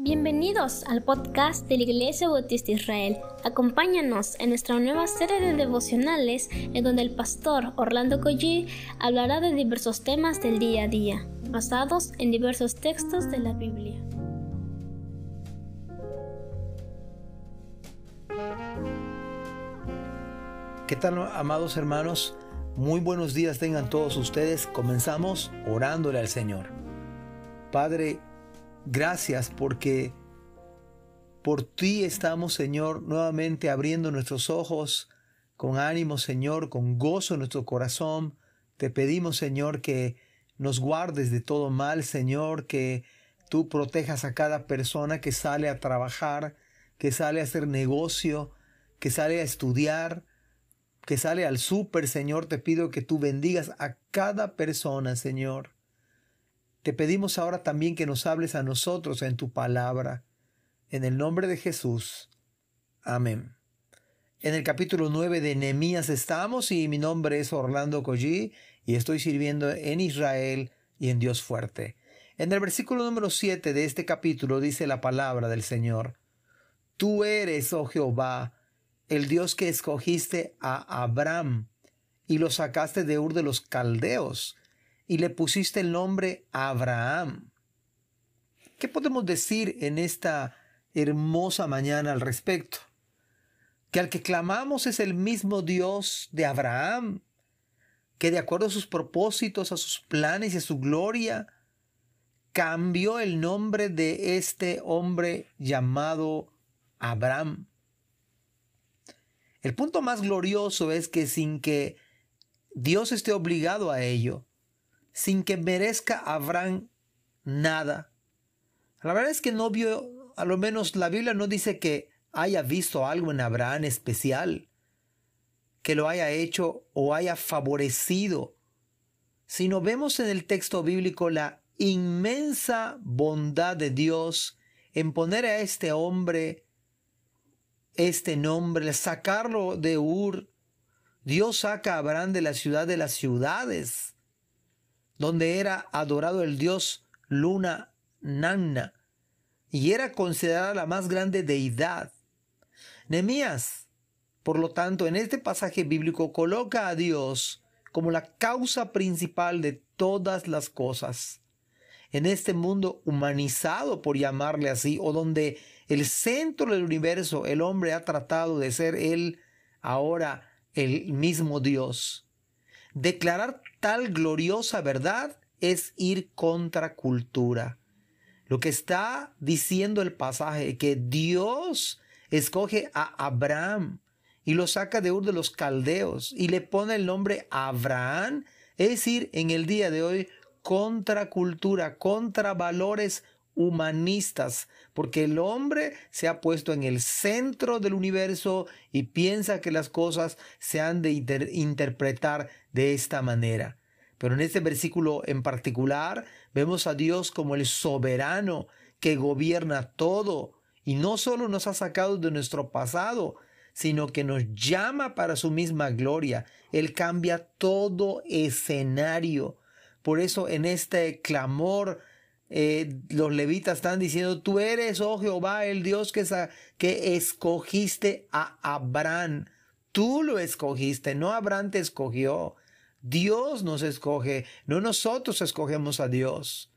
Bienvenidos al podcast de la Iglesia Bautista Israel. Acompáñanos en nuestra nueva serie de devocionales en donde el pastor Orlando Collie hablará de diversos temas del día a día, basados en diversos textos de la Biblia. ¿Qué tal, amados hermanos? Muy buenos días tengan todos ustedes. Comenzamos orándole al Señor. Padre, Gracias porque por ti estamos, Señor, nuevamente abriendo nuestros ojos con ánimo, Señor, con gozo en nuestro corazón. Te pedimos, Señor, que nos guardes de todo mal, Señor, que tú protejas a cada persona que sale a trabajar, que sale a hacer negocio, que sale a estudiar, que sale al súper, Señor. Te pido que tú bendigas a cada persona, Señor. Te pedimos ahora también que nos hables a nosotros en tu palabra. En el nombre de Jesús. Amén. En el capítulo 9 de Nehemías estamos y mi nombre es Orlando Collí y estoy sirviendo en Israel y en Dios fuerte. En el versículo número 7 de este capítulo dice la palabra del Señor. Tú eres, oh Jehová, el Dios que escogiste a Abraham y lo sacaste de Ur de los Caldeos y le pusiste el nombre Abraham. ¿Qué podemos decir en esta hermosa mañana al respecto? Que al que clamamos es el mismo Dios de Abraham, que de acuerdo a sus propósitos, a sus planes y a su gloria, cambió el nombre de este hombre llamado Abraham. El punto más glorioso es que sin que Dios esté obligado a ello, sin que merezca Abraham nada. La verdad es que no vio, a lo menos la Biblia no dice que haya visto algo en Abraham especial, que lo haya hecho o haya favorecido, sino vemos en el texto bíblico la inmensa bondad de Dios en poner a este hombre este nombre, sacarlo de Ur. Dios saca a Abraham de la ciudad de las ciudades donde era adorado el dios Luna Nanna y era considerada la más grande deidad. Nemías, por lo tanto, en este pasaje bíblico coloca a Dios como la causa principal de todas las cosas. En este mundo humanizado, por llamarle así, o donde el centro del universo, el hombre ha tratado de ser él ahora el mismo Dios. Declarar tal gloriosa verdad es ir contra cultura. Lo que está diciendo el pasaje, que Dios escoge a Abraham y lo saca de Ur de los Caldeos y le pone el nombre Abraham, es ir en el día de hoy contra cultura, contra valores humanistas, porque el hombre se ha puesto en el centro del universo y piensa que las cosas se han de interpretar de esta manera. Pero en este versículo en particular vemos a Dios como el soberano que gobierna todo y no solo nos ha sacado de nuestro pasado, sino que nos llama para su misma gloria. Él cambia todo escenario. Por eso en este clamor eh, los levitas están diciendo, tú eres, oh Jehová, el Dios que, que escogiste a Abraham. Tú lo escogiste, no Abraham te escogió. Dios nos escoge, no nosotros escogemos a Dios.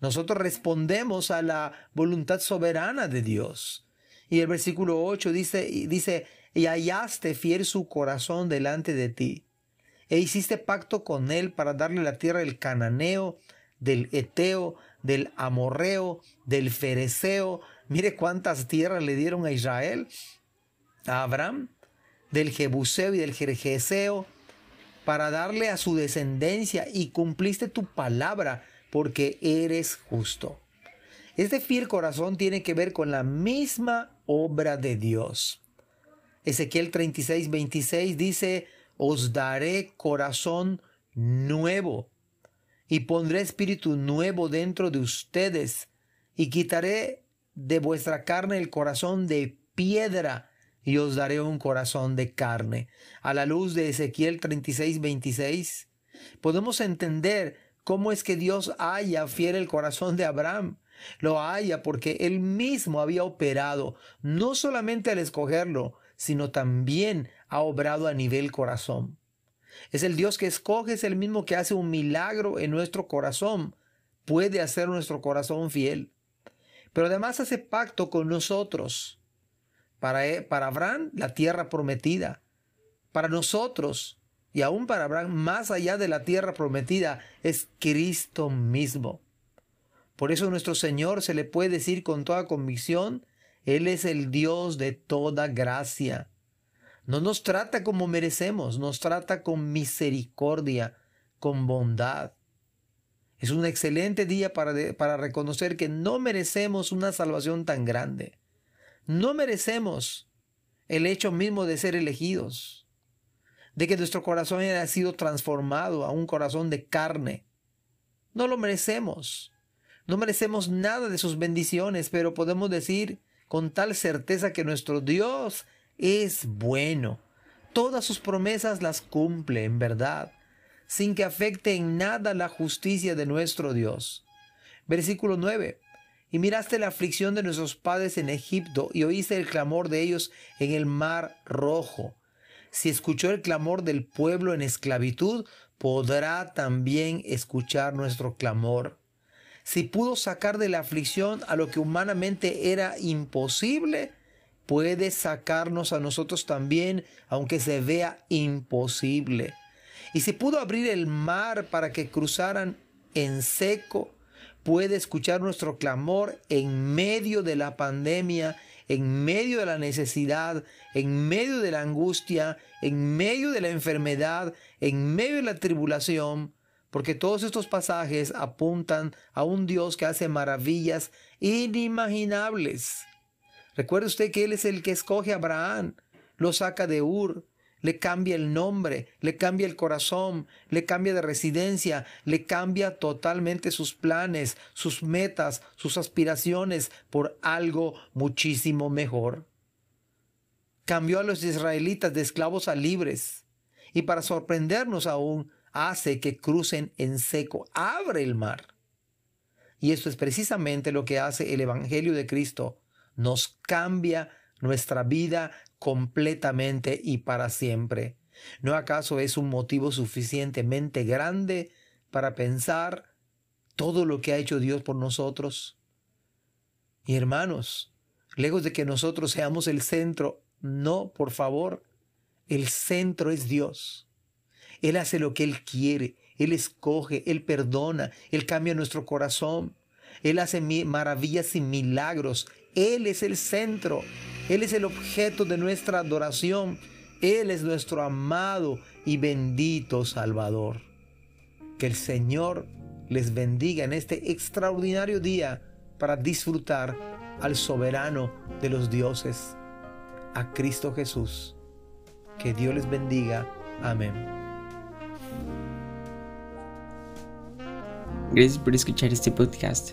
Nosotros respondemos a la voluntad soberana de Dios. Y el versículo 8 dice, dice, y hallaste fiel su corazón delante de ti, e hiciste pacto con él para darle la tierra del cananeo, del eteo, del amorreo, del fereceo. Mire cuántas tierras le dieron a Israel, a Abraham, del jebuseo y del jerjeseo, para darle a su descendencia y cumpliste tu palabra porque eres justo. Este fiel corazón tiene que ver con la misma obra de Dios. Ezequiel 36, 26 dice, os daré corazón nuevo y pondré espíritu nuevo dentro de ustedes y quitaré de vuestra carne el corazón de piedra y os daré un corazón de carne. A la luz de Ezequiel 36, 26, podemos entender cómo es que Dios haya fiel el corazón de Abraham, Lo haya porque Él mismo había operado, no solamente al escogerlo, sino también ha obrado a nivel corazón. Es el Dios que escoge, es el mismo que hace un milagro en nuestro corazón, puede hacer nuestro corazón fiel. Pero además hace pacto con nosotros. Para, e, para Abraham, la tierra prometida. Para nosotros, y aún para Abraham, más allá de la tierra prometida, es Cristo mismo. Por eso nuestro Señor se le puede decir con toda convicción, Él es el Dios de toda gracia. No nos trata como merecemos, nos trata con misericordia, con bondad. Es un excelente día para, para reconocer que no merecemos una salvación tan grande. No merecemos el hecho mismo de ser elegidos, de que nuestro corazón haya sido transformado a un corazón de carne. No lo merecemos. No merecemos nada de sus bendiciones, pero podemos decir con tal certeza que nuestro Dios es bueno. Todas sus promesas las cumple en verdad, sin que afecte en nada la justicia de nuestro Dios. Versículo 9. Y miraste la aflicción de nuestros padres en Egipto y oíste el clamor de ellos en el mar rojo. Si escuchó el clamor del pueblo en esclavitud, podrá también escuchar nuestro clamor si pudo sacar de la aflicción a lo que humanamente era imposible, puede sacarnos a nosotros también, aunque se vea imposible. Y si pudo abrir el mar para que cruzaran en seco, puede escuchar nuestro clamor en medio de la pandemia, en medio de la necesidad, en medio de la angustia, en medio de la enfermedad, en medio de la tribulación, porque todos estos pasajes apuntan a un Dios que hace maravillas inimaginables. Recuerde usted que Él es el que escoge a Abraham, lo saca de Ur, le cambia el nombre, le cambia el corazón, le cambia de residencia, le cambia totalmente sus planes, sus metas, sus aspiraciones por algo muchísimo mejor. Cambió a los israelitas de esclavos a libres y para sorprendernos aún, hace que crucen en seco, abre el mar. Y esto es precisamente lo que hace el Evangelio de Cristo. Nos cambia nuestra vida completamente y para siempre. ¿No acaso es un motivo suficientemente grande para pensar todo lo que ha hecho Dios por nosotros? Y hermanos, lejos de que nosotros seamos el centro, no, por favor, el centro es Dios. Él hace lo que Él quiere, Él escoge, Él perdona, Él cambia nuestro corazón, Él hace maravillas y milagros, Él es el centro, Él es el objeto de nuestra adoración, Él es nuestro amado y bendito Salvador. Que el Señor les bendiga en este extraordinario día para disfrutar al soberano de los dioses, a Cristo Jesús. Que Dios les bendiga. Amén. Gracias por escuchar este podcast.